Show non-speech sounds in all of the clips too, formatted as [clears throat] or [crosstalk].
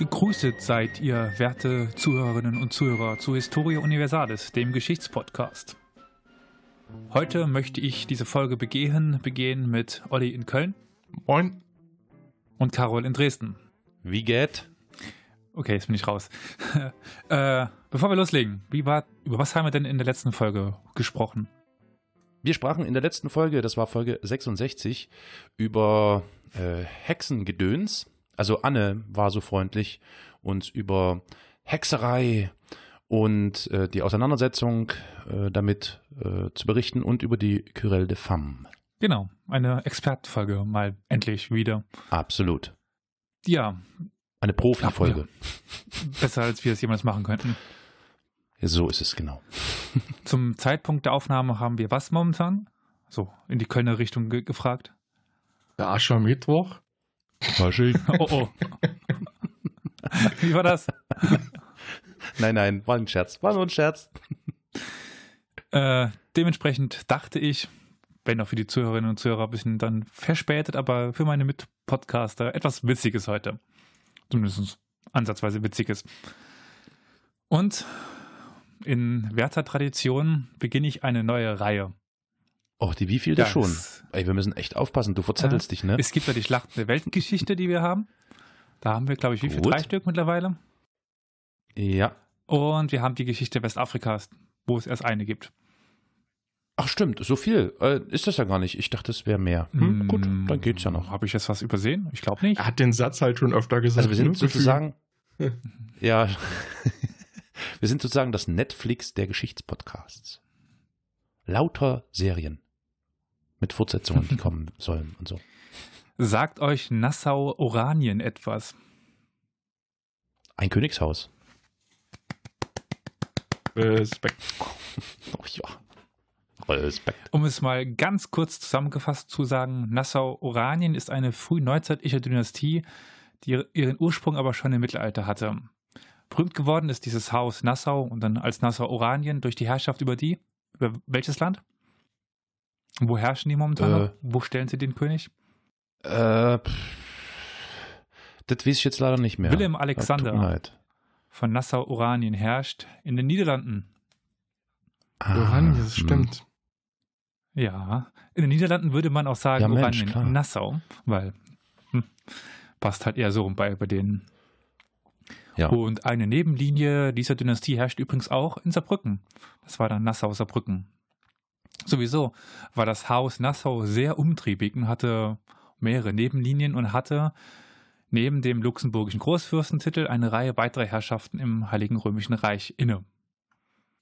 Gegrüßet seid ihr, werte Zuhörerinnen und Zuhörer, zu Historia Universalis, dem Geschichtspodcast. Heute möchte ich diese Folge begehen, begehen mit Olli in Köln. Moin. Und Carol in Dresden. Wie geht? Okay, jetzt bin ich raus. [laughs] äh, bevor wir loslegen, wie war, über was haben wir denn in der letzten Folge gesprochen? Wir sprachen in der letzten Folge, das war Folge 66, über äh, Hexengedöns. Also Anne war so freundlich, uns über Hexerei und äh, die Auseinandersetzung äh, damit äh, zu berichten und über die Querelle de Femme. Genau, eine Expertenfolge mal endlich wieder. Absolut. Ja. Eine Profifolge. Ja. Besser, als wir es jemals machen könnten. So ist es genau. [laughs] Zum Zeitpunkt der Aufnahme haben wir was momentan? So, in die Kölner Richtung ge gefragt. Der Aschermittwoch. Waschi. [laughs] oh oh. [laughs] Wie war das? Nein, nein, war ein Scherz. War nur ein Scherz. [laughs] Äh, dementsprechend dachte ich, wenn auch für die Zuhörerinnen und Zuhörer ein bisschen dann verspätet, aber für meine Mitpodcaster etwas Witziges heute. Zumindest ansatzweise Witziges. Und in werter Tradition beginne ich eine neue Reihe. Oh, die wievielte das, schon? Ey, wir müssen echt aufpassen, du verzettelst ja, dich, ne? Es gibt ja die Schlacht der Weltgeschichte, die wir haben. Da haben wir, glaube ich, wie viel? Drei Stück mittlerweile? Ja. Und wir haben die Geschichte Westafrikas, wo es erst eine gibt. Ach stimmt, so viel äh, ist das ja gar nicht. Ich dachte, es wäre mehr. Hm, gut, dann geht's ja noch. Habe ich jetzt was übersehen? Ich glaube nicht. Er hat den Satz halt schon öfter gesagt. Also wir sind sozusagen, [laughs] ja, [laughs] wir sind sozusagen das Netflix der Geschichtspodcasts. Lauter Serien mit Fortsetzungen, die kommen [laughs] sollen und so. Sagt euch Nassau-Oranien etwas? Ein Königshaus. Respekt. [laughs] Oh ja. Respekt. Um es mal ganz kurz zusammengefasst zu sagen, Nassau-Oranien ist eine frühneuzeitliche Dynastie, die ihren Ursprung aber schon im Mittelalter hatte. Berühmt geworden ist dieses Haus Nassau und dann als Nassau-Oranien durch die Herrschaft über die? Über welches Land? Wo herrschen die momentan? Äh, Wo stellen sie den König? Äh, das weiß ich jetzt leider nicht mehr. Wilhelm Alexander von Nassau-Oranien herrscht in den Niederlanden. Ah, Oranien, das hm. stimmt. Ja, in den Niederlanden würde man auch sagen ja, Mensch, Oranien, klar. Nassau, weil hm, passt halt eher so rum bei, bei denen. Ja. Und eine Nebenlinie dieser Dynastie herrscht übrigens auch in Saarbrücken. Das war dann Nassau-Saarbrücken. Sowieso war das Haus Nassau sehr umtriebig und hatte mehrere Nebenlinien und hatte neben dem luxemburgischen Großfürstentitel eine Reihe weiterer Herrschaften im Heiligen Römischen Reich inne.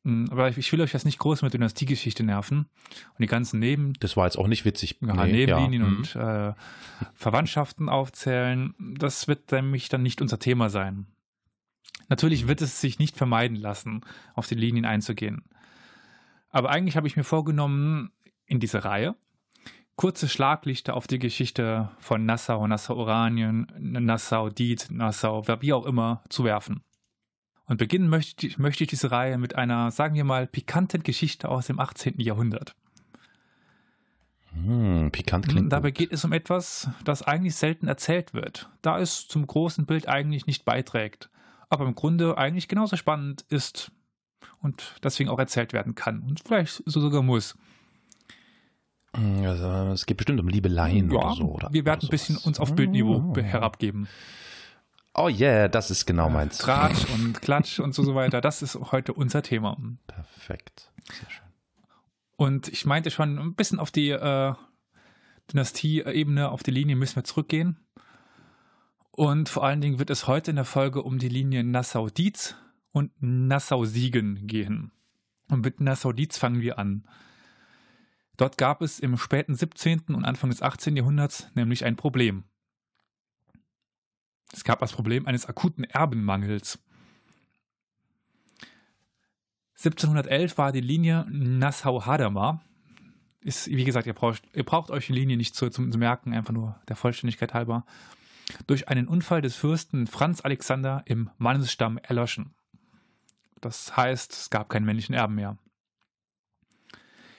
Hm, aber ich will euch jetzt nicht groß mit Dynastiegeschichte nerven und die ganzen Neben... Das war jetzt auch nicht witzig. Ja, nee, Nebenlinien ja. und äh, Verwandtschaften aufzählen. Das wird nämlich dann nicht unser Thema sein. Natürlich wird es sich nicht vermeiden lassen, auf die Linien einzugehen. Aber eigentlich habe ich mir vorgenommen, in dieser Reihe kurze Schlaglichter auf die Geschichte von Nassau, Nassau-Oranien, Nassau-Diet, Nassau, wie auch immer, zu werfen. Und beginnen möchte ich, möchte ich diese Reihe mit einer, sagen wir mal, pikanten Geschichte aus dem 18. Jahrhundert. Hm, pikant klingt. Dabei geht es um etwas, das eigentlich selten erzählt wird, da es zum großen Bild eigentlich nicht beiträgt, aber im Grunde eigentlich genauso spannend ist und deswegen auch erzählt werden kann und vielleicht so sogar muss. Hm, also, es geht bestimmt um Liebeleien ja, oder so. Oder wir werden ein bisschen uns auf Bildniveau oh. herabgeben. Oh yeah, das ist genau meins. Tratsch und Klatsch und so weiter. Das ist heute unser Thema. Perfekt. Sehr schön. Und ich meinte schon, ein bisschen auf die äh, Dynastie-Ebene, auf die Linie müssen wir zurückgehen. Und vor allen Dingen wird es heute in der Folge um die Linie Nassau-Dietz und Nassau-Siegen gehen. Und mit Nassau-Dietz fangen wir an. Dort gab es im späten 17. und Anfang des 18. Jahrhunderts nämlich ein Problem. Es gab das Problem eines akuten Erbenmangels. 1711 war die Linie Nassau-Hadamar. Ist, wie gesagt, ihr braucht, ihr braucht euch die Linie nicht zu, zu merken, einfach nur der Vollständigkeit halber. Durch einen Unfall des Fürsten Franz Alexander im Mannesstamm erloschen. Das heißt, es gab keinen männlichen Erben mehr.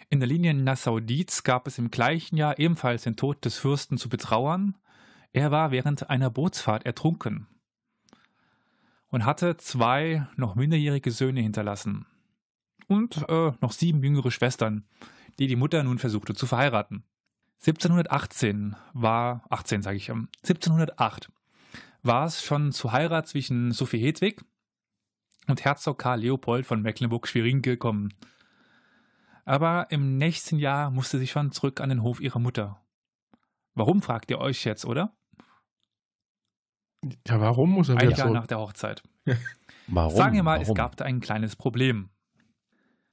In der Linie Nassau-Dietz gab es im gleichen Jahr ebenfalls den Tod des Fürsten zu betrauern. Er war während einer Bootsfahrt ertrunken. und hatte zwei noch minderjährige Söhne hinterlassen und äh, noch sieben jüngere Schwestern, die die Mutter nun versuchte zu verheiraten. 1718 war, 18 sage ich, 1708 war es schon zur Heirat zwischen Sophie Hedwig und Herzog Karl Leopold von Mecklenburg-Schwerin gekommen. Aber im nächsten Jahr musste sie schon zurück an den Hof ihrer Mutter. Warum fragt ihr euch jetzt, oder? Ja, warum muss er Ein Jahr so? nach der Hochzeit. [laughs] Warum? Sagen wir mal, es Warum? gab da ein kleines Problem.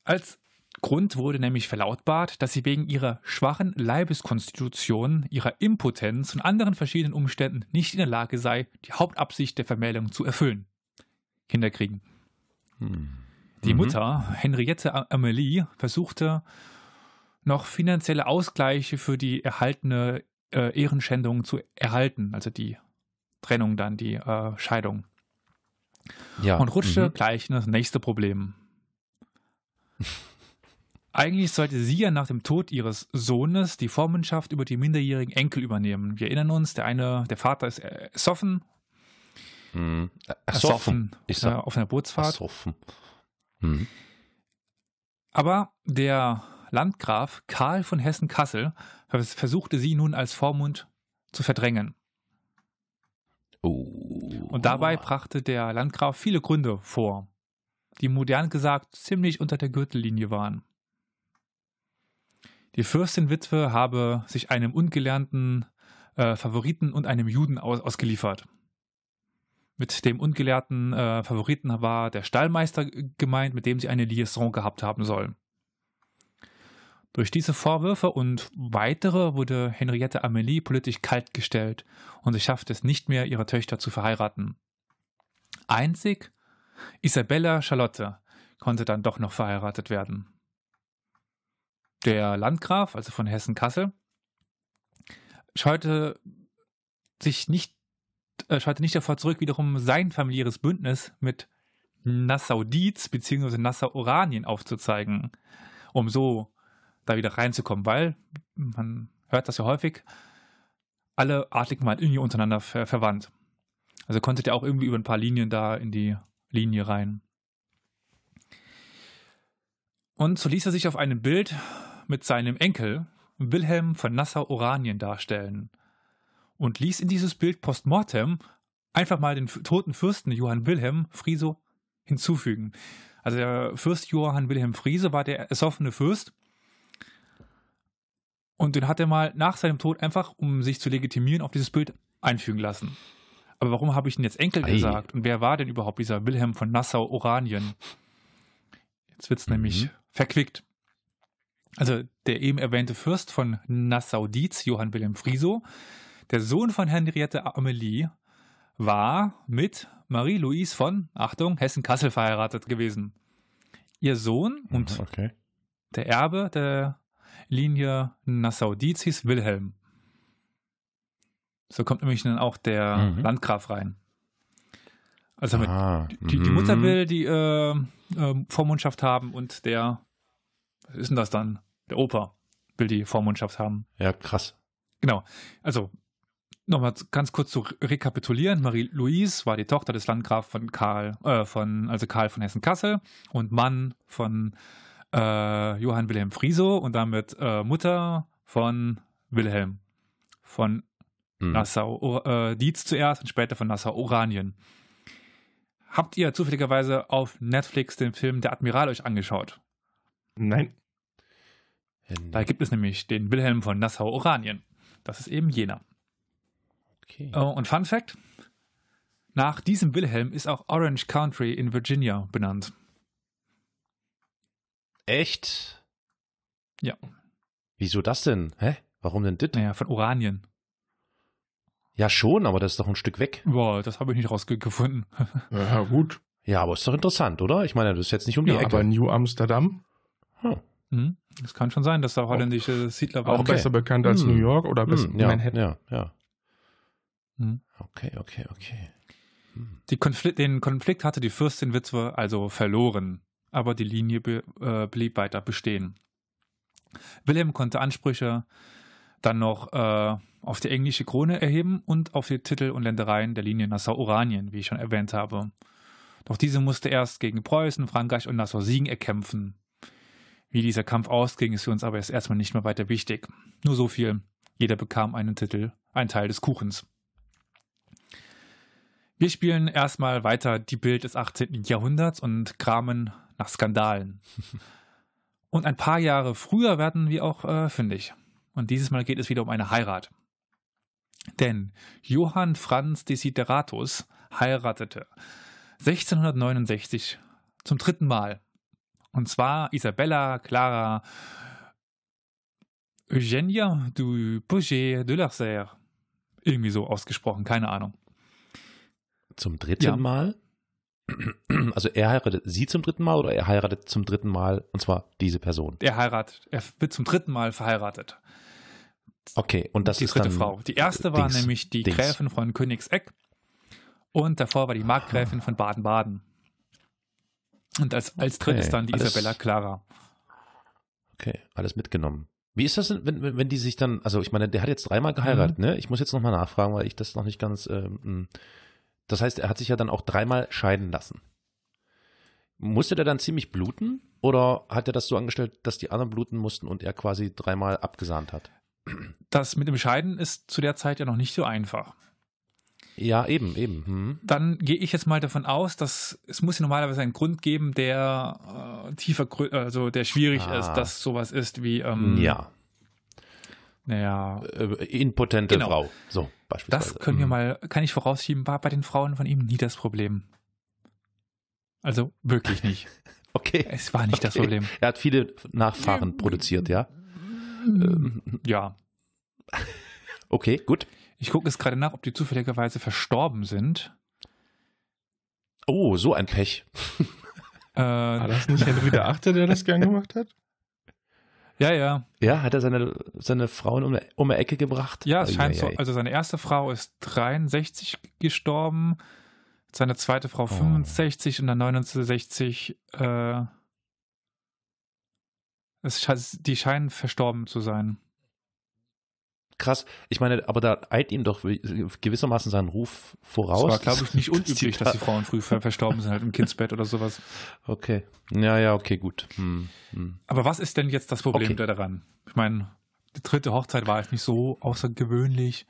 Als Grund wurde nämlich verlautbart, dass sie wegen ihrer schwachen Leibeskonstitution, ihrer Impotenz und anderen verschiedenen Umständen nicht in der Lage sei, die Hauptabsicht der Vermählung zu erfüllen. Kinder kriegen. Hm. Die Mhm. Mutter, Henriette Amelie, versuchte noch finanzielle Ausgleiche für die erhaltene äh, Ehrenschändung zu erhalten, also die Trennung dann, die äh, Scheidung. Ja. Und rutschte mhm. gleich in das nächste Problem. [laughs] Eigentlich sollte sie ja nach dem Tod ihres Sohnes die Vormundschaft über die minderjährigen Enkel übernehmen. Wir erinnern uns, der eine, der Vater ist äh, ersoffen, Mhm. ersoffen Ich äh, sag auf einer Bootsfahrt. ersoffen. Mhm. Aber der Landgraf Karl von Hessen-Kassel vers- versuchte sie nun als Vormund zu verdrängen. Oh. Und dabei brachte der Landgraf viele Gründe vor, die modern gesagt ziemlich unter der Gürtellinie waren. Die Fürstin-Witwe habe sich einem ungelernten äh, Favoriten und einem Juden aus ausgeliefert. Mit dem ungelehrten äh, Favoriten war der Stallmeister gemeint, mit dem sie eine Liaison gehabt haben soll. Durch diese Vorwürfe und weitere wurde Henriette Amelie politisch kaltgestellt und sie schaffte es nicht mehr, ihre Töchter zu verheiraten. Einzig Isabella Charlotte konnte dann doch noch verheiratet werden. Der Landgraf, also von Hessen-Kassel, scheute sich nicht, äh, scheute nicht davor zurück, wiederum sein familiäres Bündnis mit Nassau-Dietz bzw. Nassau-Oranien aufzuzeigen, um so da wieder reinzukommen, weil man hört das ja häufig, alle Adligen waren irgendwie untereinander ver verwandt. Also konnte der auch irgendwie über ein paar Linien da in die Linie rein. Und so ließ er sich auf einem Bild mit seinem Enkel Wilhelm von Nassau-Oranien darstellen und ließ in dieses Bild postmortem einfach mal den toten Fürsten Johann Wilhelm Friso hinzufügen. Also der Fürst Johann Wilhelm Friese war der ersoffene Fürst und den hat er mal nach seinem Tod einfach, um sich zu legitimieren, auf dieses Bild einfügen lassen. Aber warum habe ich denn jetzt Enkel Ei. gesagt? Und wer war denn überhaupt dieser Wilhelm von Nassau-Oranien? Jetzt wird es Mhm. nämlich verquickt. Also der eben erwähnte Fürst von Nassau-Dietz, Johann Wilhelm Friso, der Sohn von Henriette Amelie, war mit Marie-Louise von, Achtung, Hessen-Kassel verheiratet gewesen. Ihr Sohn und Okay. der Erbe der Linie Nassau-Dietz hieß Wilhelm. So kommt nämlich dann auch der Mhm. Landgraf rein. Also Ah, die, die mhm. Mutter will die äh, äh, Vormundschaft haben und der, was ist denn das dann? Der Opa will die Vormundschaft haben. Ja, krass. Genau. Also nochmal ganz kurz zu rekapitulieren. Marie-Louise war die Tochter des Landgraf von Karl, äh, von, also Karl von Hessen-Kassel und Mann von äh, Johann Wilhelm Friso und damit äh, Mutter von Wilhelm von Mhm. Nassau, äh, Dietz zuerst und später von Nassau-Oranien. Habt ihr zufälligerweise auf Netflix den Film Der Admiral euch angeschaut? Nein. Da gibt es nämlich den Wilhelm von Nassau-Oranien. Das ist eben jener. Okay. Äh, und Fun Fact: Nach diesem Wilhelm ist auch Orange Country in Virginia benannt. Echt? Ja. Wieso das denn? Hä? Warum denn das? Naja, von Oranien. Ja, schon, aber das ist doch ein Stück weg. Boah, das habe ich nicht rausgefunden. [laughs] Ja, gut. Ja, aber ist doch interessant, oder? Ich meine, das ist jetzt nicht um die Ja, Ecke. aber New Amsterdam, Hm. Hm? Das kann schon sein, dass da holländische Siedler auch waren. Okay. besser bekannt als Hm. New York oder besser Hm, ja, Manhattan. ja, ja. Hm. Okay, okay, okay. Hm. Konflikt, den Konflikt hatte die Fürstin Witwe also verloren, aber die Linie be, äh, blieb weiter bestehen. Wilhelm konnte Ansprüche dann noch äh, auf die englische Krone erheben und auf die Titel und Ländereien der Linie Nassau-Oranien, wie ich schon erwähnt habe. Doch diese musste erst gegen Preußen, Frankreich und Nassau-Siegen erkämpfen. Wie dieser Kampf ausging, ist für uns aber erstmal nicht mehr weiter wichtig. Nur so viel. Jeder bekam einen Titel, einen Teil des Kuchens. Wir spielen erstmal weiter die Bild des 18. Jahrhunderts und kramen nach Skandalen. [laughs] Und ein paar Jahre früher werden wir auch äh, fündig. Und dieses Mal geht es wieder um eine Heirat. Denn Johann Franz Desideratus heiratete 1669 zum dritten Mal. Und zwar Isabella Clara Eugenia du Pouget de Larcer. Irgendwie so ausgesprochen, keine Ahnung. Zum dritten Ja. Mal? [clears throat] Also er heiratet sie zum dritten Mal oder er heiratet zum dritten Mal und zwar diese Person? Er heiratet, er wird zum dritten Mal verheiratet. Okay, und das die ist dritte dann Frau. Die erste war Dings, nämlich die Dings. Gräfin von Königseck und davor war die Markgräfin von Baden-Baden. Und als, als Okay, drittes dann die alles- Isabella Clara. Okay, alles mitgenommen. Wie ist das, denn, wenn, wenn, die sich dann, also ich meine, der hat jetzt dreimal geheiratet, ne? Ich muss jetzt nochmal nachfragen, weil ich das noch nicht ganz, ähm, das heißt, er hat sich ja dann auch dreimal scheiden lassen. Musste der dann ziemlich bluten oder hat er das so angestellt, dass die anderen bluten mussten und er quasi dreimal abgesahnt hat? Das mit dem Scheiden ist zu der Zeit ja noch nicht so einfach. Ja, eben, eben. Hm. Dann gehe ich jetzt mal davon aus, dass es muss ja normalerweise einen Grund geben, der äh, tiefer, also der schwierig Ah. ist, dass sowas ist wie, ähm, ja, naja, äh, impotente Genau. Frau. So, beispielsweise. das können wir Mhm. mal, kann ich vorausschieben, war bei den Frauen von ihm nie das Problem. Also wirklich nicht. [laughs] Okay. Es war nicht das Okay. Problem. Er hat viele Nachfahren produziert, ja? Ähm, Ja. [laughs] Okay, gut. Ich gucke jetzt gerade nach, ob die zufälligerweise verstorben sind. Oh, so ein Pech. War Äh, das nicht Henry der Achte, der das gern [laughs] gemacht hat? Ja, ja. Ja, hat er seine, seine Frauen um, um die Ecke gebracht? Ja, es scheint so. Eieiei. Also seine erste Frau ist 63 gestorben, seine zweite Frau 65 und dann 69. Äh, es, die scheinen verstorben zu sein. Krass. Ich meine, aber da eilt ihm doch gewissermaßen seinen Ruf voraus. Es war, glaube ich, nicht [laughs] unüblich, dass die Frauen früh ver- verstorben sind, halt im Kindsbett oder sowas. Okay. Ja, ja, okay, gut. Hm, hm. Aber was ist denn jetzt das Problem Okay. daran? Ich meine, die dritte Hochzeit war jetzt nicht so außergewöhnlich.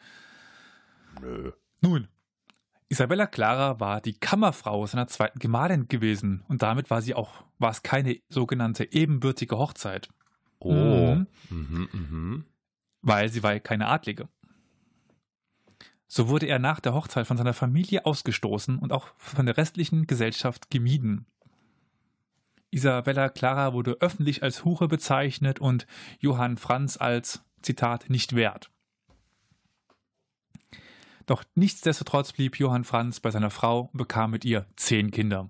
Nö. Nun, Isabella Clara war die Kammerfrau seiner zweiten Gemahlin gewesen und damit war sie auch, war es keine sogenannte ebenbürtige Hochzeit, Oh. Mhm. Mhm, mhm. Weil sie war ja keine Adlige. So wurde er nach der Hochzeit von seiner Familie ausgestoßen und auch von der restlichen Gesellschaft gemieden. Isabella Clara wurde öffentlich als Hure bezeichnet und Johann Franz als, Zitat, nicht wert. Doch nichtsdestotrotz blieb Johann Franz bei seiner Frau und bekam mit ihr zehn Kinder.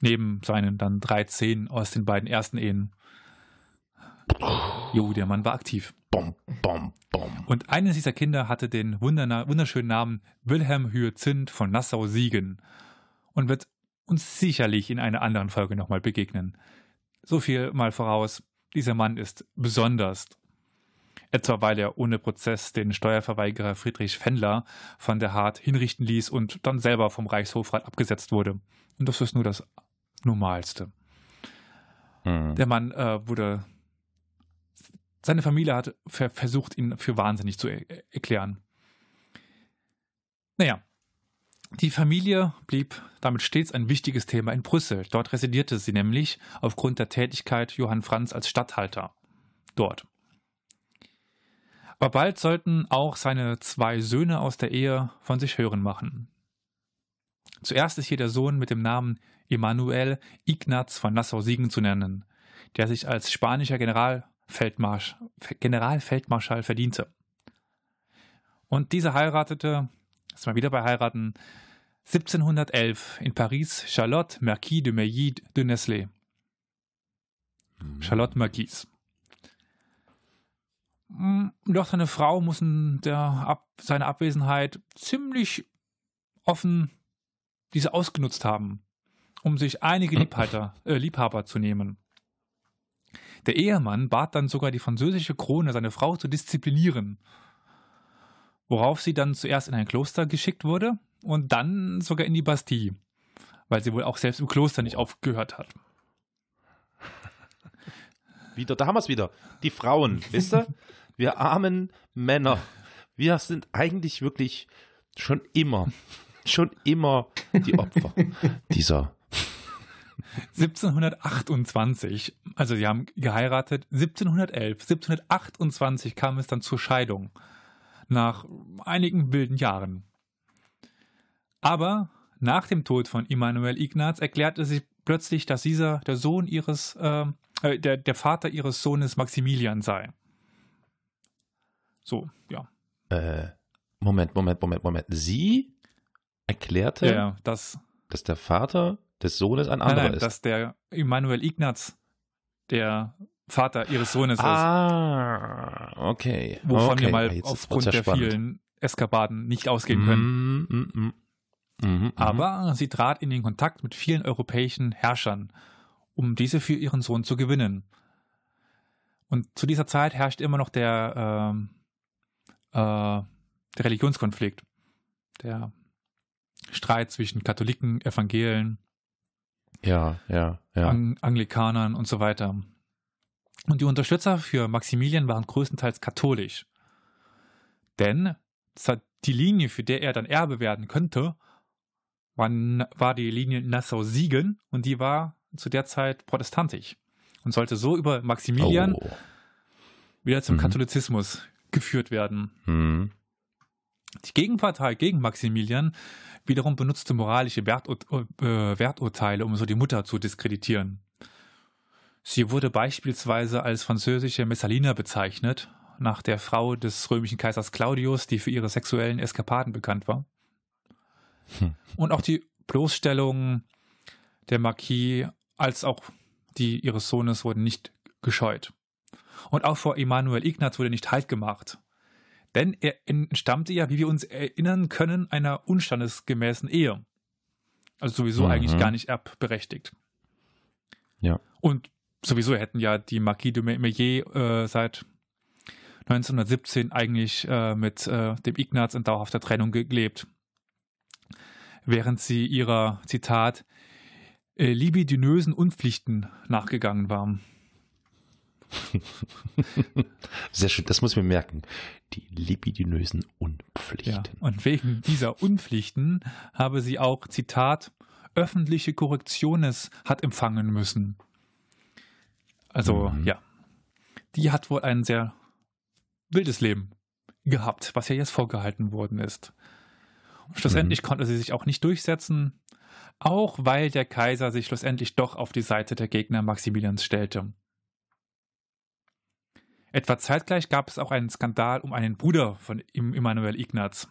Neben seinen dann 13 aus den beiden ersten Ehen. Jo, der Mann war aktiv. Bom, bom, bom. Und eines dieser Kinder hatte den wunderschönen Namen Wilhelm Hyazinth von Nassau-Siegen und wird uns sicherlich in einer anderen Folge nochmal begegnen. So viel mal voraus, dieser Mann ist besonders. Etwa weil er ohne Prozess den Steuerverweigerer Friedrich Fendler von der Hart hinrichten ließ und dann selber vom Reichshofrat abgesetzt wurde. Und das ist nur das Normalste. Hm. Der Mann äh, wurde. Seine Familie hat ver versucht, ihn für wahnsinnig zu er erklären. Naja, die Familie blieb damit stets ein wichtiges Thema in Brüssel. Dort residierte sie nämlich aufgrund der Tätigkeit Johann Franz als Statthalter. Dort. Aber bald sollten auch seine zwei Söhne aus der Ehe von sich hören machen. Zuerst ist hier der Sohn mit dem Namen Emanuel Ignaz von Nassau-Siegen zu nennen, der sich als spanischer Generalfeldmarsch, Generalfeldmarschall verdiente. Und dieser heiratete, ist mal wieder bei heiraten, 1711 in Paris Charlotte Marquis de Meilly de Nestlé. Charlotte Marquise. Mm, Doch seine Frau muss der Ab seine Abwesenheit ziemlich offen diese ausgenutzt haben, um sich einige Liebhaber, äh, Liebhaber zu nehmen. Der Ehemann bat dann sogar die französische Krone, seine Frau zu disziplinieren, worauf sie dann zuerst in ein Kloster geschickt wurde und dann sogar in die Bastille, weil sie wohl auch selbst im Kloster nicht aufgehört hat. [laughs] Wieder, da haben wir es wieder. Die Frauen, wisst ihr? Wir armen Männer. Wir sind eigentlich wirklich schon immer, schon immer die Opfer [laughs] dieser 1728, also sie haben geheiratet, 1711, 1728 kam es dann zur Scheidung. Nach einigen wilden Jahren. Aber nach dem Tod von Immanuel Ignaz erklärte sich plötzlich, dass dieser der Sohn ihres, äh, äh, der, der Vater ihres Sohnes Maximilian sei. So, ja. Äh, Moment, Moment, Moment, Moment. Sie erklärte, ja, dass, dass der Vater des Sohnes ein anderer nein, nein, ist. dass der Immanuel Ignaz der Vater ihres Sohnes ah, okay. ist. Wovon okay. wir mal Jetzt aufgrund der spannend. vielen Eskapaden nicht ausgehen können. Mm, mm, mm. Mhm, mhm. Aber sie trat in den Kontakt mit vielen europäischen Herrschern, um diese für ihren Sohn zu gewinnen. Und zu dieser Zeit herrscht immer noch der, ähm, äh, der Religionskonflikt, der Streit zwischen Katholiken, Evangelen, Ja, ja, ja. Ang Anglikanern und so weiter. Und die Unterstützer für Maximilian waren größtenteils katholisch. Denn die Linie, für der er dann Erbe werden könnte, war, die Linie Nassau-Siegen und die war zu der Zeit protestantisch und sollte so über Maximilian Oh. wieder zum Mhm. Katholizismus geführt werden. Hm. Die Gegenpartei gegen Maximilian wiederum benutzte moralische Wertur äh, Werturteile, um so die Mutter zu diskreditieren. Sie wurde beispielsweise als französische Messalina bezeichnet, nach der Frau des römischen Kaisers Claudius, die für ihre sexuellen Eskapaden bekannt war. Hm. Und auch die Bloßstellung der Marquis als auch die ihres Sohnes wurden nicht gescheut. Und auch vor Emanuel Ignaz wurde nicht Halt gemacht. Denn er entstammte ja, wie wir uns erinnern können, einer unstandesgemäßen Ehe. Also sowieso Mhm. eigentlich gar nicht erbberechtigt. Ja. Und sowieso hätten ja die Marquis de Meillet äh, seit 1917 eigentlich äh, mit äh, dem Ignaz in dauerhafter Trennung ge- gelebt. Während sie ihrer, Zitat, äh, libidinösen Unpflichten nachgegangen waren. [laughs] Sehr schön, das muss ich mir merken. Die libidinösen Ja. Unpflichten. Und wegen dieser Unpflichten habe sie auch, Zitat, öffentliche Korrektiones hat empfangen müssen. Also, Mhm. ja. Die hat wohl ein sehr wildes Leben gehabt, was ja jetzt vorgehalten worden ist. Und schlussendlich konnte sie sich auch nicht durchsetzen, auch weil der Kaiser sich schlussendlich doch auf die Seite der Gegner Maximilians stellte. Etwa zeitgleich gab es auch einen Skandal um einen Bruder von Im- Immanuel Ignaz.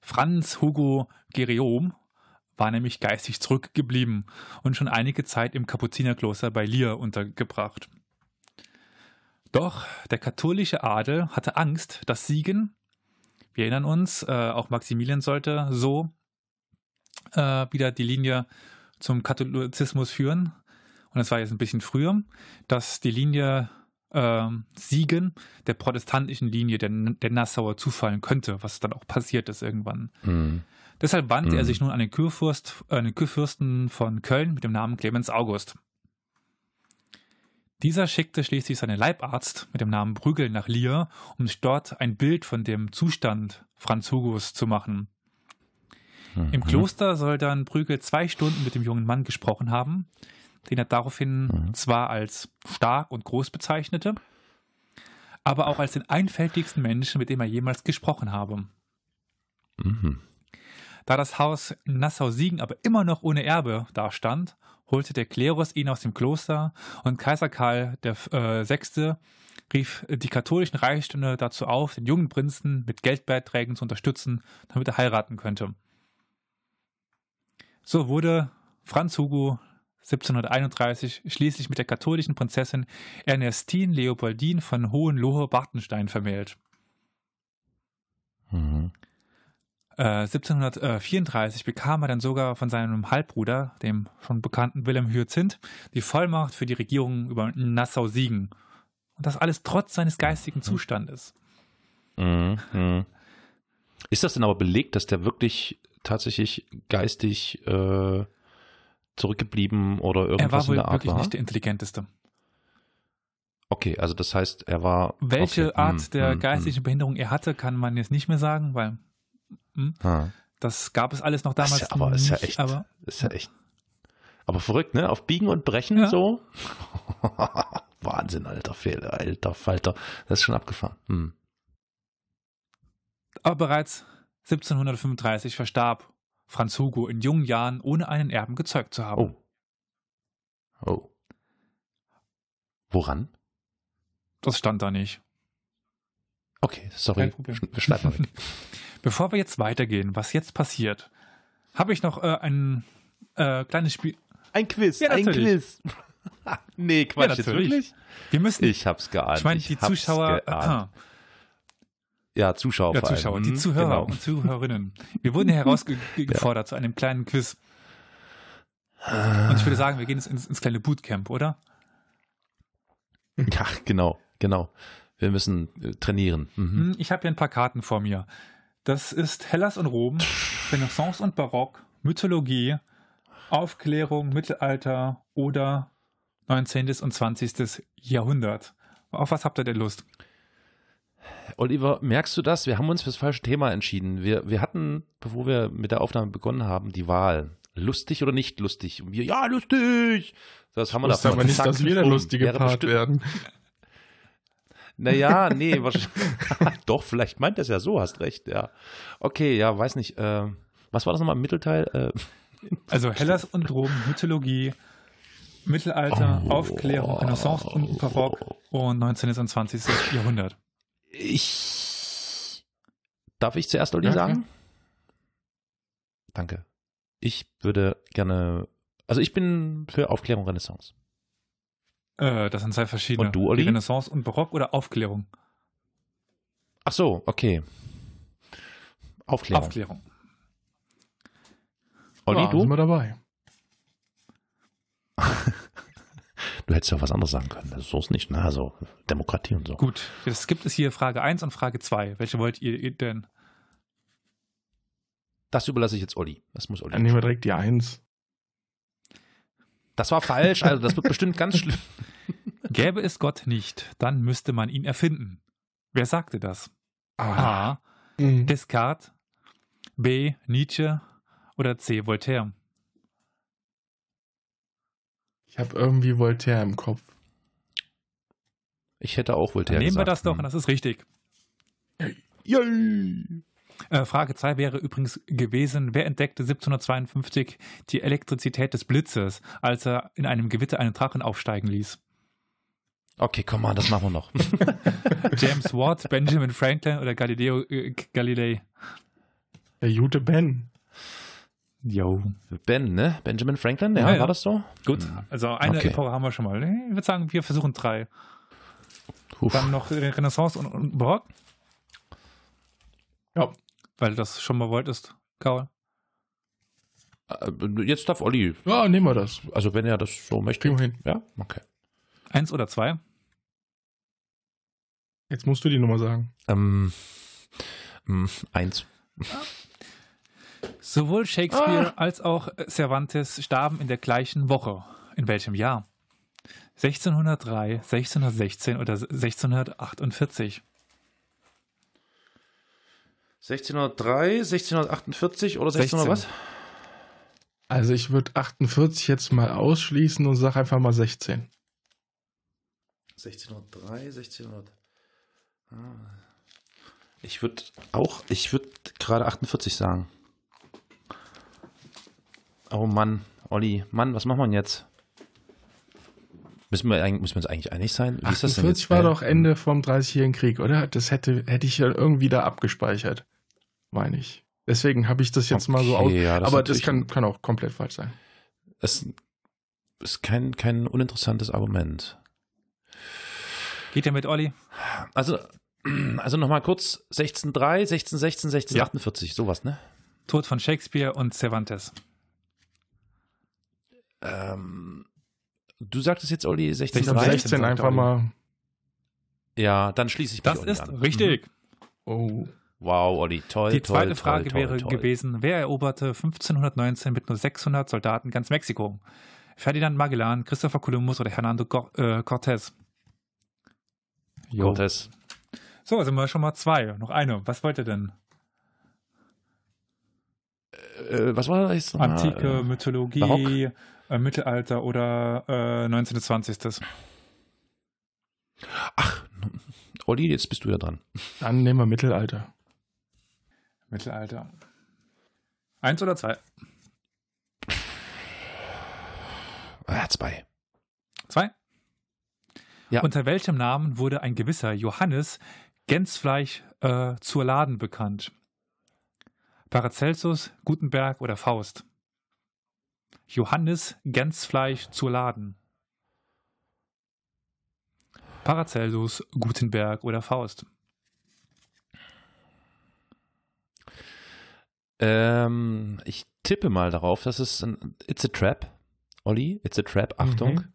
Franz Hugo Guillaume war nämlich geistig zurückgeblieben und schon einige Zeit im Kapuzinerkloster bei Lier untergebracht. Doch der katholische Adel hatte Angst, dass Siegen, wir erinnern uns, äh, auch Maximilian sollte so äh, wieder die Linie zum Katholizismus führen. Und das war jetzt ein bisschen früher, dass die Linie ähm, Siegen der protestantischen Linie der, der Nassauer zufallen könnte, was dann auch passiert ist irgendwann. Hm. Deshalb wandte er Mhm. sich nun an den Kurfürst, äh, den Kurfürsten von Köln mit dem Namen Clemens August. Dieser schickte schließlich seinen Leibarzt mit dem Namen Brügel nach Lier, um sich dort ein Bild von dem Zustand Franz Hugos zu machen. Im Mhm. Kloster soll dann Brügel zwei Stunden mit dem jungen Mann gesprochen haben, den er daraufhin Mhm. zwar als stark und groß bezeichnete, aber auch als den einfältigsten Menschen, mit dem er jemals gesprochen habe. Mhm. Da das Haus Nassau-Siegen aber immer noch ohne Erbe dastand, holte der Klerus ihn aus dem Kloster und Kaiser Karl äh, VI. rief die katholischen Reichsstände dazu auf, den jungen Prinzen mit Geldbeiträgen zu unterstützen, damit er heiraten könnte. So wurde Franz Hugo 1731 schließlich mit der katholischen Prinzessin Ernestine Leopoldine von Hohenlohe-Bartenstein vermählt. Mhm. Äh, 1734 bekam er dann sogar von seinem Halbbruder, dem schon bekannten Wilhelm Hyacinth, die Vollmacht für die Regierung über Nassau-Siegen. Und das alles trotz seines geistigen Zustandes. Mhm. Mhm. Ist das denn aber belegt, dass der wirklich tatsächlich geistig äh, zurückgeblieben oder irgendwas er war wohl in der Art wirklich war? nicht der intelligenteste. Okay, also das heißt, er war. Welche okay, Art hm, der hm, geistlichen Behinderung er hatte, kann man jetzt nicht mehr sagen, weil hm, hm. Das gab es alles noch damals ist ja, aber ist ja nicht. echt. Aber ist ja echt. Aber verrückt, ne? Auf Biegen und Brechen Ja. so. [laughs] Wahnsinn, alter Fehler, alter Falter. Das ist schon abgefahren. Hm. Aber bereits 1735 verstarb Franz Hugo in jungen Jahren, ohne einen Erben gezeugt zu haben. Oh. Oh. Woran? Das stand da nicht. Okay, sorry. Kein Problem. Sch- Wir schneiden mal weg. [laughs] [laughs] Bevor wir jetzt weitergehen, was jetzt passiert, habe ich noch äh, ein äh, kleines Spiel. Ein Quiz, Ja, ein. Quiz. [laughs] nee, Quatsch, Ja, jetzt natürlich. wirklich? Wir müssen, ich, Ich hab's geahnt. meine, die Zuschauer, geahnt. Ja, Zuschauer. ja. Zuschauer, die Mhm, Zuhörer Genau. und Zuhörerinnen. Wir wurden [laughs] herausgefordert zu einem kleinen Quiz. Und ich würde sagen, wir gehen jetzt ins, ins kleine Bootcamp, oder? Ja, genau, genau. Wir müssen äh, trainieren. Mhm. Hm, Ich habe hier ein paar Karten vor mir. Das ist Hellas und Rom, [laughs] Renaissance und Barock, Mythologie, Aufklärung, Mittelalter oder 19. und 20. Jahrhundert. Auf was habt ihr denn Lust? Oliver, merkst du das? Wir haben uns fürs falsche Thema entschieden. Wir, wir hatten, bevor wir mit der Aufnahme begonnen haben, die Wahl. Lustig oder nicht lustig? Und wir, ja, lustig! Das haben wir davon. aber nicht, Zack, dass wir der bumm. lustige Part werden. [laughs] Naja, nee, [laughs] wahrscheinlich. [laughs] Doch, vielleicht meint er es ja so, hast recht, ja. Okay, ja, weiß nicht. Äh, was war das nochmal im Mittelteil? Äh, Also Hellas und Rom, Mythologie, Mittelalter, Oh. Aufklärung, Renaissance und Barock und 19. und 20. Jahrhundert. Ich. Darf ich zuerst Olli Ja, sagen? Danke. Ich würde gerne. Also ich bin für Aufklärung Renaissance. Äh, das sind zwei verschiedene. Und du, Olli? Renaissance und Barock oder Aufklärung? Ach so, okay. Aufklärung. Aufklärung. Olli, ja, du? sind wir dabei. [laughs] Du hättest ja was anderes sagen können. Also so ist nicht, ne? Also Demokratie und so. Gut, jetzt gibt es hier Frage 1 und Frage 2. Welche wollt ihr denn? Das überlasse ich jetzt Olli. Das muss Olli. Dann nehmen wir direkt die Eins. Das war falsch, also das wird bestimmt ganz schlimm. [laughs] Gäbe es Gott nicht, dann müsste man ihn erfinden. Wer sagte das? A. Mhm. Descartes, B. Nietzsche oder C. Voltaire? Ich habe irgendwie Voltaire im Kopf. Ich hätte auch Voltaire Dann nehmen wir gesagt. das doch und das ist richtig. Yay! Äh, Frage 2 wäre übrigens gewesen, wer entdeckte 1752 die Elektrizität des Blitzes, als er in einem Gewitter einen Drachen aufsteigen ließ? Okay, komm mal, das machen wir noch. [laughs] [laughs] James Watt, Benjamin Franklin oder Galileo äh, Galilei? Der gute Ben. Jo. Ben, ne? Benjamin Franklin, ja, Ja, ja. war das so? Gut, also eine Okay. Epoche haben wir schon mal. Ich würde sagen, wir versuchen drei. Uff. Dann noch Renaissance und, und Barock, Ja. weil du das schon mal wolltest, Karl. Äh, Jetzt darf Olli. Ja, nehmen wir das. Also wenn er das so möchte. Kriegen wir hin. Ja, okay. Eins oder zwei? Jetzt musst du die Nummer sagen. Ähm, ähm, eins. Sowohl Shakespeare Ah. als auch Cervantes starben in der gleichen Woche. In welchem Jahr? 1603, 1616 oder 1648? 1603, 1648 oder 1600 was? Also ich würde 48 jetzt mal ausschließen und sag einfach mal 16. 1603, 1600. Ah. Ich würde auch, ich würde gerade 48 sagen. Oh Mann, Olli, Mann, was machen wir denn jetzt? Müssen wir, eigentlich- müssen wir uns eigentlich einig sein? Wie ist das denn 48 jetzt? war doch Ende vom 30-jährigen Krieg, oder? Das hätte, hätte ich ja irgendwie da abgespeichert. Meine ich. Deswegen habe ich das jetzt mal so aus. Okay, ja, das aber das kann, kann auch komplett falsch sein. Es ist kein, kein uninteressantes Argument. Geht ihr mit Olli? Also, [clears throat] also nochmal kurz: 1603, 1616, 1648, sowas, ne? Tod von Shakespeare und Cervantes. Ähm, du sagtest jetzt, Olli, Ich 1603? glaube 16 sagt einfach Olli. mal. Ja, dann schließe ich mich Das Olli ist an. richtig. Oh. Wow, Olli, toll. Die zweite toll, Frage toll, wäre toll. gewesen: Wer eroberte 1519 mit nur 600 Soldaten ganz Mexiko? Ferdinand Magellan, Christopher Columbus oder Hernando Go äh, Cortés? Jo. Cortés. So, sind wir schon mal zwei. Noch eine. Was wollt ihr denn? Äh, was war das? Antike, Mythologie, äh, Mittelalter oder äh, 19. 20. Ach, Olli, jetzt bist du ja dran. Dann nehmen wir Mittelalter. Mittelalter. Eins oder zwei? Ah, zwei. Zwei? Ja. Unter welchem Namen wurde ein gewisser Johannes Gänsfleisch äh, zur Laden bekannt? Paracelsus, Gutenberg oder Faust? Johannes Gänsfleisch zur Laden. Paracelsus, Gutenberg oder Faust? Ähm, ich tippe mal darauf, dass es ein It's a Trap. Olli, It's a Trap, Achtung. Mhm.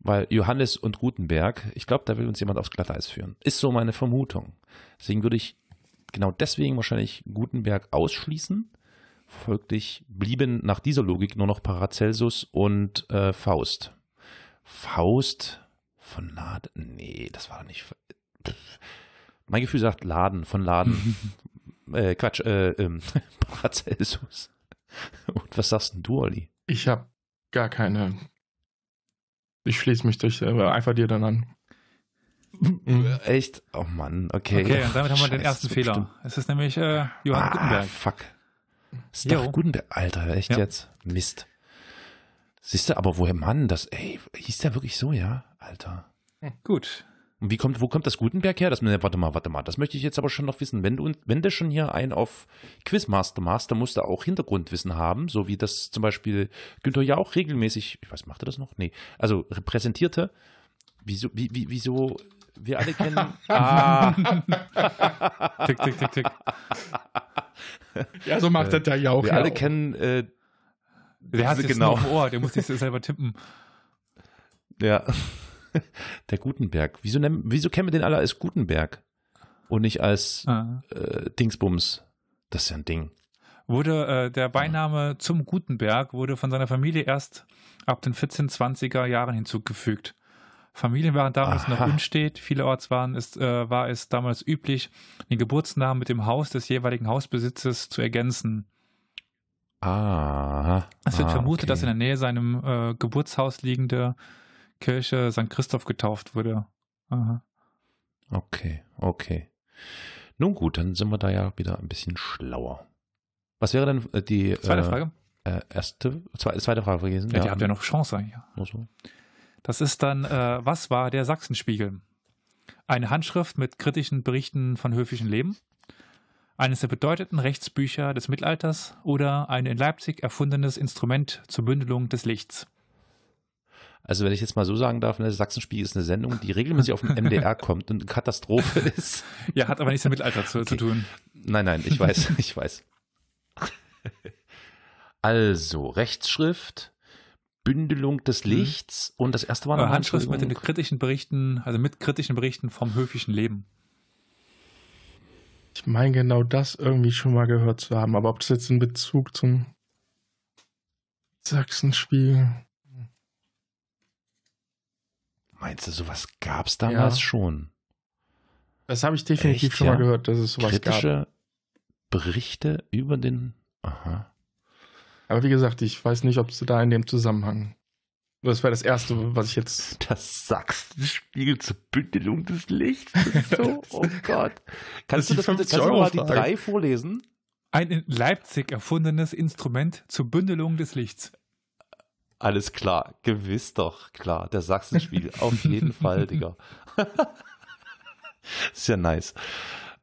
Weil Johannes und Gutenberg, ich glaube, da will uns jemand aufs Glatteis führen. Ist so meine Vermutung. Deswegen würde ich genau deswegen wahrscheinlich Gutenberg ausschließen. Folglich blieben nach dieser Logik nur noch Paracelsus und äh, Faust. Faust von Laden? Nee, das war nicht. Pff. Mein Gefühl sagt Laden, von Laden. [laughs] äh, Quatsch, äh, ähm, [laughs] Paracelsus. Und was sagst denn du, Olli? Ich habe gar keine. Ich schließe mich durch, äh, einfach dir dann an. Mhm. Echt? Oh Mann, okay. Okay, und damit haben wir den Scheiße, ersten so Fehler. Es ist nämlich äh, Johann ah, Gutenberg. fuck. Ist Jo. doch Gutenberg. Alter, echt Ja. jetzt? Mist. Siehst du, aber woher Mann, das, ey, hieß der wirklich so, ja? Alter. Gut. Und wie kommt, wo kommt das Gutenberg her? Das, ne, warte mal, warte mal. Das möchte ich jetzt aber schon noch wissen. Wenn du, wenn du schon hier einen auf Quizmaster machst, dann musst du auch Hintergrundwissen haben, so wie das zum Beispiel Günther ja auch regelmäßig, ich weiß, macht er das noch? Nee. Also repräsentierte. Wieso, wie, wie, wieso, wir alle kennen. [laughs] ah, [laughs] Tick, tick, tick, tick. Ja, so macht Äh, das da ja auch. wir ja alle kennen, äh, Der hat Genau. genau. noch im Ohr, der muss sich selber tippen. ja, [laughs] der Gutenberg. Wieso, nennen, wieso kennen wir den alle als Gutenberg? Und nicht als Ah. äh, Dingsbums. Das ist ja ein Ding. Wurde äh, der Beiname zum Gutenberg wurde von seiner Familie erst ab den 1420er Jahren hinzugefügt. Familien waren damals noch Aha. unstet. Vielerorts waren es, äh, war es damals üblich, den Geburtsnamen mit dem Haus des jeweiligen Hausbesitzes zu ergänzen. Ah. Es wird ah, vermutet, okay. dass in der Nähe seinem äh, Geburtshaus liegende Kirche St. Christoph getauft wurde. Aha. Okay, okay. Nun gut, dann sind wir da ja wieder ein bisschen schlauer. Was wäre denn äh, die Zweite äh, Frage. Äh, erste, zweite, Frage gewesen? Ja, die habt ja noch Chance hier. nur so. Das ist dann, äh, was war der Sachsenspiegel? Eine Handschrift mit kritischen Berichten von höfischen Leben? Eines der bedeutenden Rechtsbücher des Mittelalters oder ein in Leipzig erfundenes Instrument zur Bündelung des Lichts? Also wenn ich jetzt mal so sagen darf, ne, Sachsenspiegel ist eine Sendung, die regelmäßig auf dem MDR [laughs] kommt und eine Katastrophe ist. Ja, hat aber nichts mit Mittelalter zu, zu Okay. tun. Nein, nein, ich weiß, [laughs] ich weiß. Also, Rechtschrift, Bündelung des Lichts und das erste war Äh, noch Handschrift mit den kritischen Berichten, also mit kritischen Berichten vom höfischen Leben. Ich meine genau das irgendwie schon mal gehört zu haben, aber ob das jetzt in Bezug zum Sachsenspiegel. Meinst du, sowas gab es damals Ja. schon? Das habe ich definitiv Echt, schon ja? mal gehört, dass es sowas gab. Kritische Berichte über den. Aha. Aber wie gesagt, ich weiß nicht, ob es da in dem Zusammenhang. Das wäre das Erste, was ich jetzt. Das Sachsenspiegel zur Bündelung des Lichts. So, [laughs] oh Gott. Kannst du Das bitte, kannst du mal die 50-Euro-Frage. drei vorlesen? Ein in Leipzig erfundenes Instrument zur Bündelung des Lichts. Alles klar, gewiss doch, klar. Der Sachsenspiegel, auf jeden Fall, [laughs] Digga. [laughs] ist ja nice.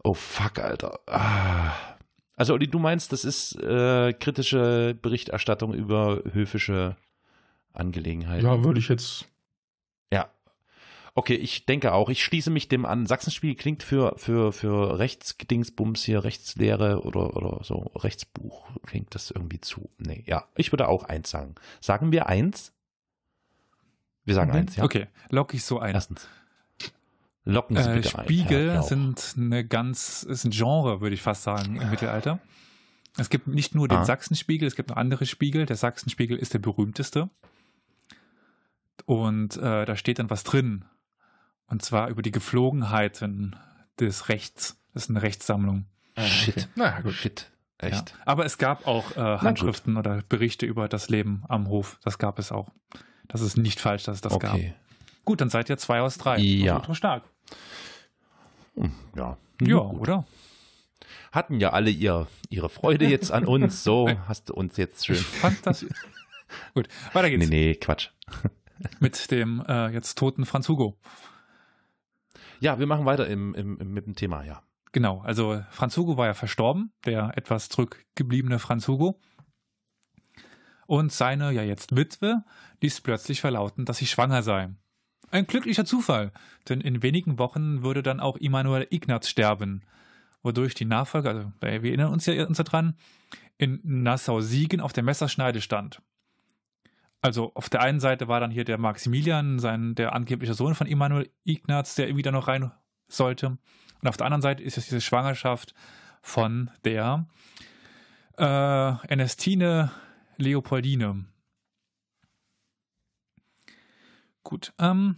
Oh fuck, Alter. Ah. Also, Olli, du meinst, das ist äh, kritische Berichterstattung über höfische Angelegenheiten? Ja, würde ich jetzt. Ja. Okay, ich denke auch. Ich schließe mich dem an. Sachsenspiegel klingt für, für, für Rechtsdingsbums hier, Rechtslehre oder, oder so, Rechtsbuch, klingt das irgendwie zu. Nee, ja. Ich würde auch eins sagen. Sagen wir eins? Wir sagen Mhm. eins, ja. Okay, lock ich so ein. Erstens. Locken Sie Äh, bitte ein, Spiegel Jauch. sind eine ganz, ist ein Genre, würde ich fast sagen, im Mittelalter. Es gibt nicht nur den Ah. Sachsenspiegel, es gibt noch andere Spiegel. Der Sachsenspiegel ist der berühmteste. Und äh, da steht dann was drin. Und zwar über die Geflogenheiten des Rechts. Das ist eine Rechtssammlung. Shit. Na gut. Shit. Ja. Echt. Aber es gab auch äh, Handschriften oder Berichte über das Leben am Hof. Das gab es auch. Das ist nicht falsch, dass es das gab. okay. Gut, dann seid ihr zwei aus drei. Ja. Stark. Ja. Ja, Gut. oder? Hatten ja alle ihr, ihre Freude jetzt an uns. So [laughs] hast du uns jetzt schön. Ich fand das. [laughs] Gut, weiter geht's. Nee, nee, Quatsch. [laughs] Mit dem äh, jetzt toten Franz Hugo. Ja, wir machen weiter im, im, im, mit dem Thema, ja. Genau, also Franz Hugo war ja verstorben, der etwas zurückgebliebene Franz Hugo. Und seine ja jetzt Witwe ließ plötzlich verlauten, dass sie schwanger sei. Ein glücklicher Zufall, denn in wenigen Wochen würde dann auch Immanuel Ignaz sterben, wodurch die Nachfolge, also wir erinnern uns ja uns daran, in Nassau-Siegen auf der Messerschneide stand. Also auf der einen Seite war dann hier der Maximilian, sein, der angebliche Sohn von Immanuel Ignaz, der da noch rein sollte. Und auf der anderen Seite ist es diese Schwangerschaft von der äh, Ernestine Leopoldine. Gut, ähm,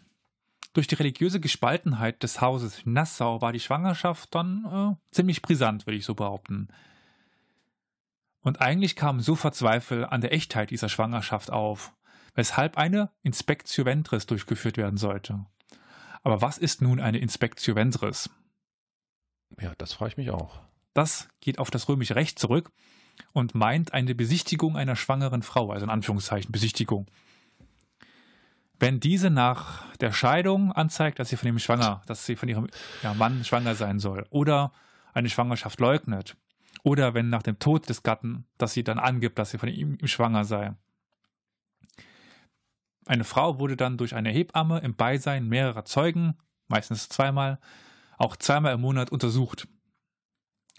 durch die religiöse Gespaltenheit des Hauses Nassau war die Schwangerschaft dann äh, ziemlich brisant, würde ich so behaupten. Und eigentlich kamen sofort Zweifel an der Echtheit dieser Schwangerschaft auf, weshalb eine Inspectio Ventris durchgeführt werden sollte. Aber was ist nun eine Inspectio Ventris? Ja, das frage ich mich auch. Das geht auf das römische Recht zurück und meint eine Besichtigung einer schwangeren Frau, also in Anführungszeichen Besichtigung. Wenn diese nach der Scheidung anzeigt, dass sie von ihm schwanger, dass sie von ihrem ja, Mann schwanger sein soll, oder eine Schwangerschaft leugnet, oder wenn nach dem Tod des Gatten, dass sie dann angibt, dass sie von ihm, ihm schwanger sei. Eine Frau wurde dann durch eine Hebamme im Beisein mehrerer Zeugen, meistens zweimal, auch zweimal im Monat untersucht.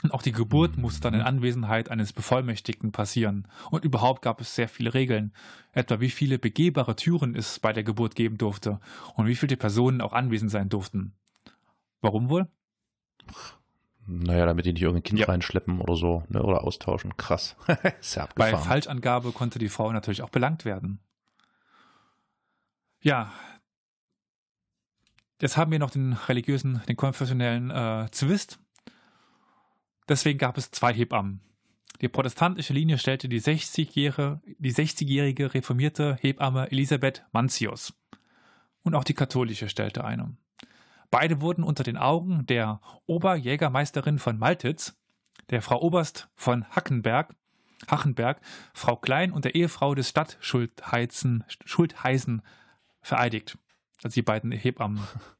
Und auch die Geburt musste dann in Anwesenheit eines Bevollmächtigten passieren. Und überhaupt gab es sehr viele Regeln, etwa wie viele begehbare Türen es bei der Geburt geben durfte und wie viele Personen auch anwesend sein durften. Warum wohl? Naja, damit die nicht irgendein Kind Ja. reinschleppen oder so, ne, oder austauschen. Krass. [laughs] Ist ja Bei abgefahren. Falschangabe konnte die Frau natürlich auch belangt werden. Ja. Jetzt haben wir noch den religiösen, den konfessionellen äh, Zwist. Deswegen gab es zwei Hebammen. Die protestantische Linie stellte die 60-jährige, die 60-jährige reformierte Hebamme Elisabeth Mancius. Und auch die katholische stellte eine. Beide wurden unter den Augen der Oberjägermeisterin von Maltitz, der Frau Oberst von Hackenberg, Hachenberg, Frau Klein und der Ehefrau des Stadtschultheizen Schultheißen vereidigt. Also die beiden Hebammen. [laughs]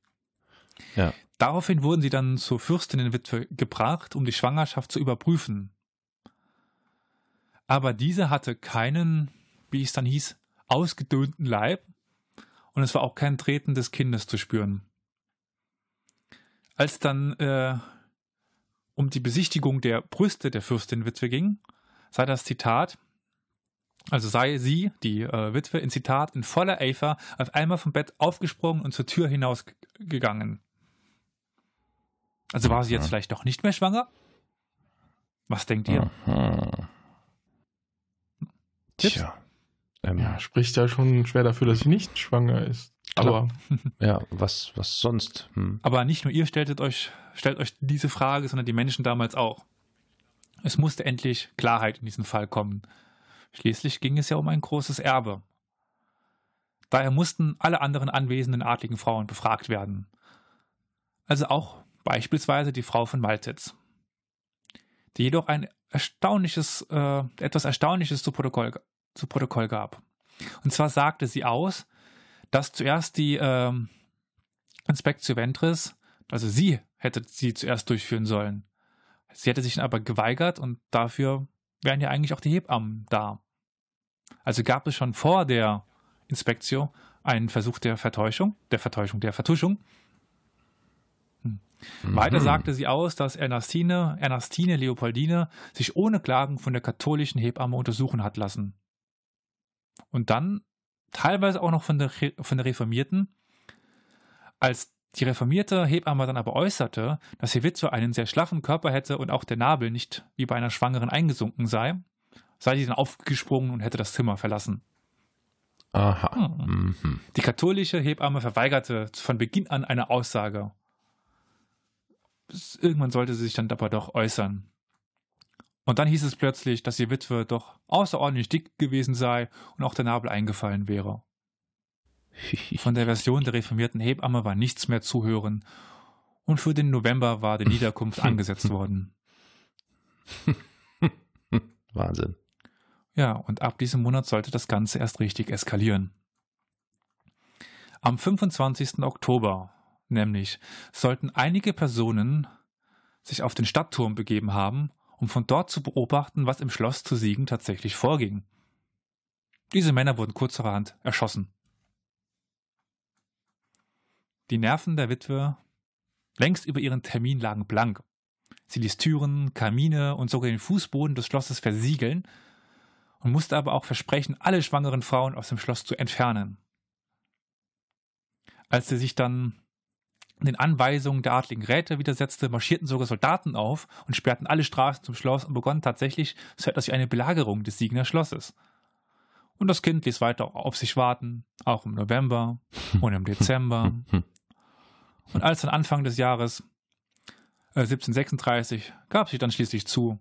Ja. Daraufhin wurden sie dann zur Fürstinnenwitwe gebracht, um die Schwangerschaft zu überprüfen. Aber diese hatte keinen, wie es dann hieß, ausgedöhnten Leib und es war auch kein Treten des Kindes zu spüren. Als dann äh, um die Besichtigung der Brüste der Fürstinwitwe ging, sei das Zitat, also sei sie, die äh, Witwe, in Zitat, in voller Eifer auf einmal vom Bett aufgesprungen und zur Tür hinaus g- gegangen. Also war sie jetzt Mhm. vielleicht doch nicht mehr schwanger? Was denkt ihr? Mhm. Tipps? Tja. Ähm, Ja, spricht ja schon schwer dafür, dass sie nicht schwanger ist. Klar. Aber [laughs] ja, was, was sonst? Hm. Aber nicht nur ihr stelltet euch, stellt euch diese Frage, sondern die Menschen damals auch. Es musste endlich Klarheit in diesen Fall kommen. Schließlich ging es ja um ein großes Erbe. Daher mussten alle anderen anwesenden adligen Frauen befragt werden. Also auch beispielsweise die Frau von Maltitz, die jedoch ein erstaunliches, äh, etwas Erstaunliches zu Protokoll, zu Protokoll gab. Und zwar sagte sie aus, dass zuerst die ähm, Inspectio Ventris, also sie hätte sie zuerst durchführen sollen. Sie hätte sich aber geweigert und dafür wären ja eigentlich auch die Hebammen da. Also gab es schon vor der Inspektio einen Versuch der Vertäuschung, der Vertäuschung, der Vertuschung. Hm. Weiter Mhm. sagte sie aus, dass Ernestine, Ernestine Leopoldine sich ohne Klagen von der katholischen Hebamme untersuchen hat lassen. Und dann teilweise auch noch von der, von der Reformierten, als die reformierte Hebamme dann aber äußerte, dass die Witwe einen sehr schlaffen Körper hätte und auch der Nabel nicht wie bei einer Schwangeren eingesunken sei, sei sie dann aufgesprungen und hätte das Zimmer verlassen. Aha. Hm. Mhm. Die katholische Hebamme verweigerte von Beginn an eine Aussage. Irgendwann sollte sie sich dann aber doch äußern. Und dann hieß es plötzlich, dass die Witwe doch außerordentlich dick gewesen sei und auch der Nabel eingefallen wäre. [laughs] Von der Version der reformierten Hebamme war nichts mehr zu hören und für den November war die Niederkunft [laughs] angesetzt worden. [laughs] Wahnsinn. Ja, und ab diesem Monat sollte das Ganze erst richtig eskalieren. Am 25. Oktober, nämlich, sollten einige Personen sich auf den Stadtturm begeben haben, um von dort zu beobachten, was im Schloss zu Siegen tatsächlich vorging. Diese Männer wurden kurzerhand erschossen. Die Nerven der Witwe längst über ihren Termin lagen blank. Sie ließ Türen, Kamine und sogar den Fußboden des Schlosses versiegeln und musste aber auch versprechen, alle schwangeren Frauen aus dem Schloss zu entfernen. Als sie sich dann den Anweisungen der adligen Räte widersetzte, marschierten sogar Soldaten auf und sperrten alle Straßen zum Schloss und begonnen tatsächlich so etwas wie eine Belagerung des Siegener Schlosses. Und das Kind ließ weiter auf sich warten, auch im November [laughs] und im Dezember Und als dann Anfang des Jahres äh, 1736 gab sie dann schließlich zu,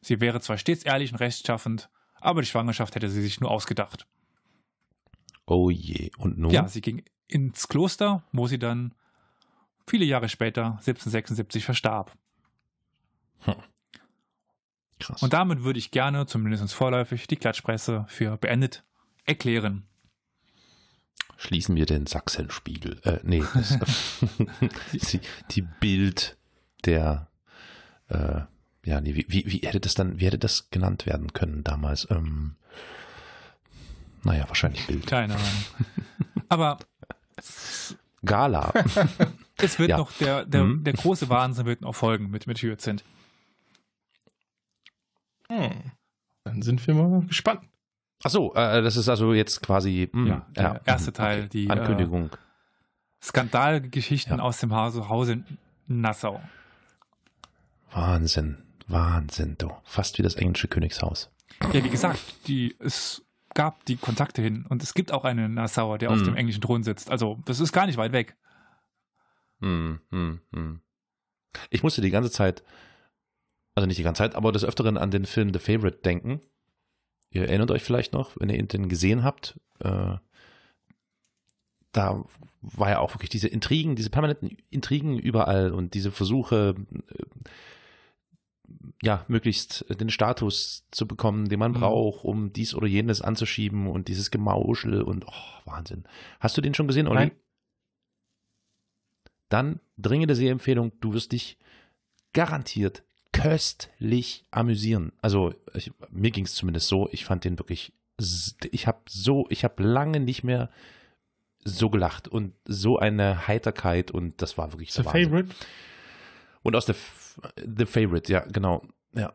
sie wäre zwar stets ehrlich und rechtschaffend, aber die Schwangerschaft hätte sie sich nur ausgedacht. Oh je, und nun? Ja, sie ging ins Kloster, wo sie dann viele Jahre später, 1776, verstarb. Hm. Krass. Und damit würde ich gerne, zumindest vorläufig, die Klatschpresse für beendet erklären schließen wir den Sachsenspiegel. Äh, nee, das, [laughs] [laughs] die, die, Bild der, äh, ja, nee, wie, wie, wie hätte das dann, wie hätte das genannt werden können damals? Ähm, naja, wahrscheinlich Bild. Keine Ahnung. [laughs] Aber Gala. Es wird ja. noch, der, der, hm. der große Wahnsinn wird noch folgen mit, mit Hyacinth. Hm. Dann sind wir mal gespannt. Ach so, äh, das ist also jetzt quasi mh, hm, ja, der ja, erste Teil, okay. die Ankündigung. Äh, Skandalgeschichten ja. aus dem Hause, Hause Nassau. Wahnsinn, Wahnsinn, du. Fast wie das englische Königshaus. Ja, wie gesagt, die, es gab die Kontakte hin und es gibt auch einen Nassauer, der mm. auf hm. dem englischen Thron sitzt. Also, das ist gar nicht weit weg. Mm, mm, ich musste die ganze Zeit, also nicht die ganze Zeit, aber des Öfteren an den Film The Favorite denken Ihr erinnert euch vielleicht noch, wenn ihr den gesehen habt, äh, da war ja auch wirklich diese Intrigen, diese permanenten Intrigen überall und diese Versuche, äh, ja, möglichst den Status zu bekommen, den man mhm. braucht, um dies oder jenes anzuschieben und dieses Gemauschel und oh, Wahnsinn. Hast du den schon gesehen, Olli? Nein. Dann dringende Sehempfehlung, du wirst dich garantiert köstlich amüsieren. Also ich, mir ging es zumindest so. Ich fand den wirklich. Ich habe so, ich habe lange nicht mehr so gelacht und so eine Heiterkeit und das war wirklich so. The. Favorite. Und aus der The Favorite, ja genau, ja.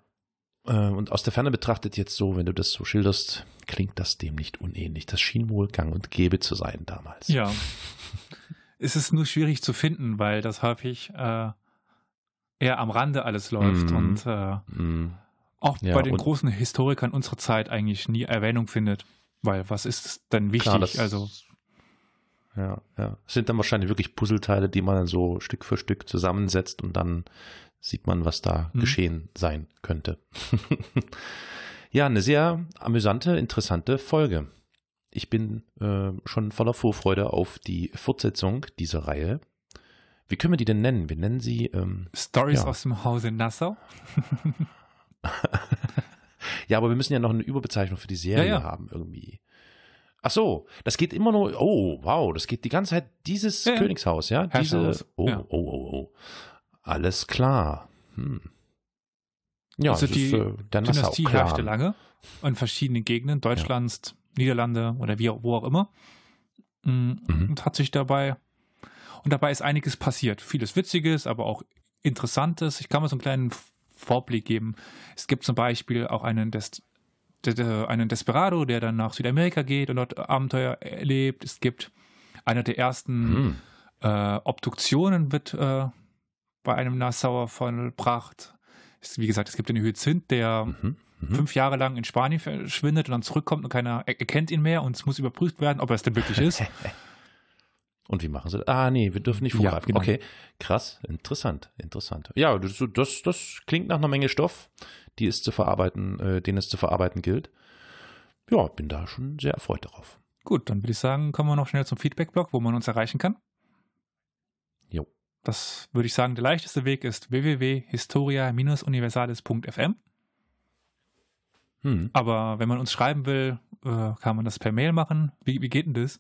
Äh, und aus der Ferne betrachtet jetzt so, wenn du das so schilderst, klingt das dem nicht unähnlich. Das schien wohl gang und gäbe zu sein damals. Ja. [laughs] es ist nur schwierig zu finden, weil das häufig äh, eher am Rande alles läuft mm. und äh, mm. auch ja, bei den großen Historikern unserer Zeit eigentlich nie Erwähnung findet. Weil was ist denn wichtig? Klar, also ja, ja. Es sind dann wahrscheinlich wirklich Puzzleteile, die man so Stück für Stück zusammensetzt und dann sieht man, was da mhm. geschehen sein könnte. [laughs] ja, eine sehr amüsante, interessante Folge. Ich bin äh, schon voller Vorfreude auf die Fortsetzung dieser Reihe. Wie können wir die denn nennen? Wir nennen sie ähm, Stories ja. aus dem Hause Nassau. [laughs] ja, aber wir müssen ja noch eine Überbezeichnung für die Serie ja, ja. haben irgendwie. Ach so, das geht immer nur. Oh, wow, das geht die ganze Zeit dieses Königshaus, ja? Diese. Oh, oh, oh, oh. Alles klar. Hm. Ja, also die ist, äh, Dynastie herrschte lange in verschiedenen Gegenden Deutschlands, Niederlande oder wie wo auch immer. Mm, mhm. Und hat sich dabei und dabei ist einiges passiert. Vieles Witziges, aber auch Interessantes. Ich kann mal so einen kleinen Vorblick geben. Es gibt zum Beispiel auch einen, Des einen Desperado, der dann nach Südamerika geht und dort Abenteuer erlebt. Es gibt einer der ersten hm. Äh, Obduktionen wird äh, bei einem Nassauer vollbracht. Wie gesagt, es gibt den Hyazinth, der mhm, mhm. fünf Jahre lang in Spanien verschwindet und dann zurückkommt und keiner erkennt ihn mehr und es muss überprüft werden, ob er es denn wirklich ist. [laughs] Und wie machen sie das? Ah, nee, wir dürfen nicht vorgreifen. Ja, genau. Okay, krass, interessant, interessant. Ja, das, das, das klingt nach einer Menge Stoff, die es zu verarbeiten, äh, den es zu verarbeiten gilt. Ja, bin da schon sehr erfreut darauf. Gut, dann würde ich sagen, kommen wir noch schnell zum Feedback-Blog, wo man uns erreichen kann. Jo. Das würde ich sagen, der leichteste Weg ist www.historia-universales.fm. Hm. Aber wenn man uns schreiben will, äh, kann man das per Mail machen. Wie, wie geht denn das?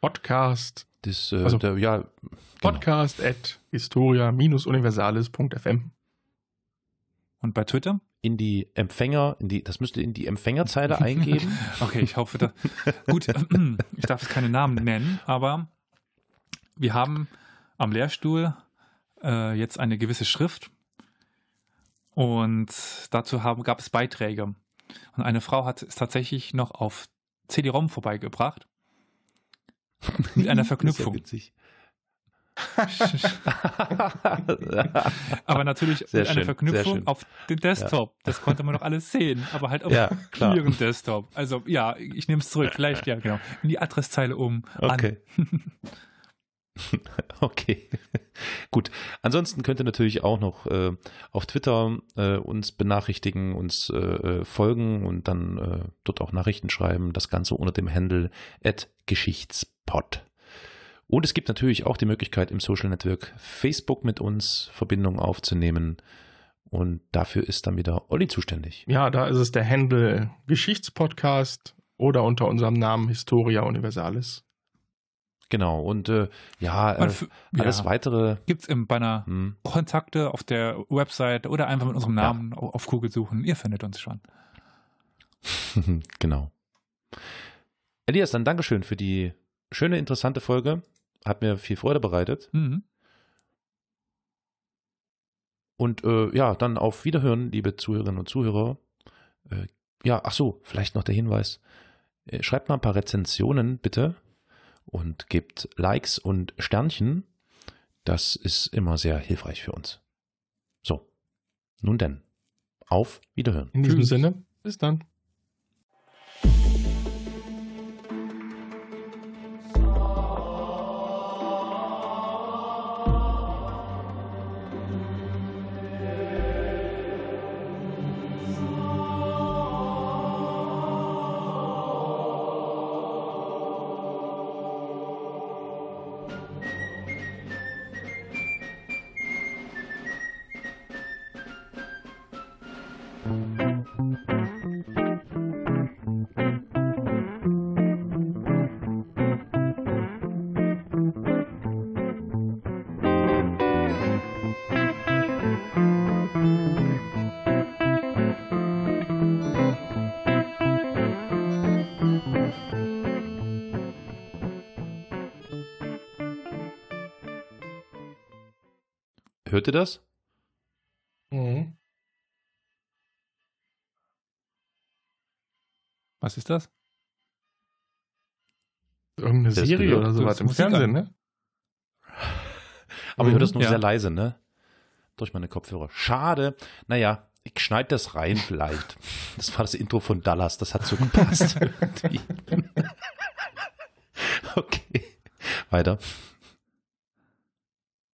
Podcast. Das, äh, also, der, ja, genau. Podcast at historia-universales.fm. Und bei Twitter? In die Empfänger, in die, das müsste in die Empfängerzeile [laughs] eingeben. okay, ich hoffe, da. Gut, ich darf jetzt keine Namen nennen, aber wir haben am Lehrstuhl äh, jetzt eine gewisse Schrift und dazu haben, gab es Beiträge. Und eine Frau hat es tatsächlich noch auf CD-ROM vorbeigebracht mit einer Verknüpfung. [laughs] Das ist aber natürlich sehr mit schön, einer Verknüpfung auf den Desktop. Ja. Das konnte man doch alles sehen, aber halt auf ja, ihren Desktop. Also ja, ich nehme es zurück, vielleicht ja, genau. In die Adresszeile um. Okay. [laughs] [laughs] okay. [laughs] Gut. Ansonsten könnt ihr natürlich auch noch äh, auf Twitter äh, uns benachrichtigen, uns äh, äh folgen und dann äh, dort auch Nachrichten schreiben. Das Ganze unter dem Handle Geschichtspod. Pod. Und es gibt natürlich auch die Möglichkeit, im Social Network Facebook mit uns Verbindungen aufzunehmen. Und dafür ist dann wieder Olli zuständig. Ja, da ist es der Handle Geschichtspodcast oder unter unserem Namen Historia Universalis. Genau, und äh, ja, äh, alles ja. weitere. Gibt es im Banner hm. Kontakte auf der Website oder einfach mit unserem Namen ja. auf Google suchen. Ihr findet uns schon. [laughs] genau. Elias, dann Dankeschön für die schöne, interessante Folge. Hat mir viel Freude bereitet. Mhm. Und äh, ja, dann auf Wiederhören, liebe Zuhörerinnen und Zuhörer. Äh, ja, ach so, vielleicht noch der Hinweis. Äh, schreibt mal ein paar Rezensionen bitte und gebt Likes und Sternchen. Das ist immer sehr hilfreich für uns. So, nun denn, auf Wiederhören. In diesem Tschüss. Sinne, bis dann. Hört ihr das? Mhm. Was ist das? Irgendeine das Serie oder sowas im Fernsehen, ne? Aber mhm, ich höre das nur ja. sehr leise, ne? Durch meine Kopfhörer. Schade. Naja, ich schneide das rein vielleicht. Das war das Intro von Dallas, das hat so gepasst. [laughs] [laughs] okay. Weiter.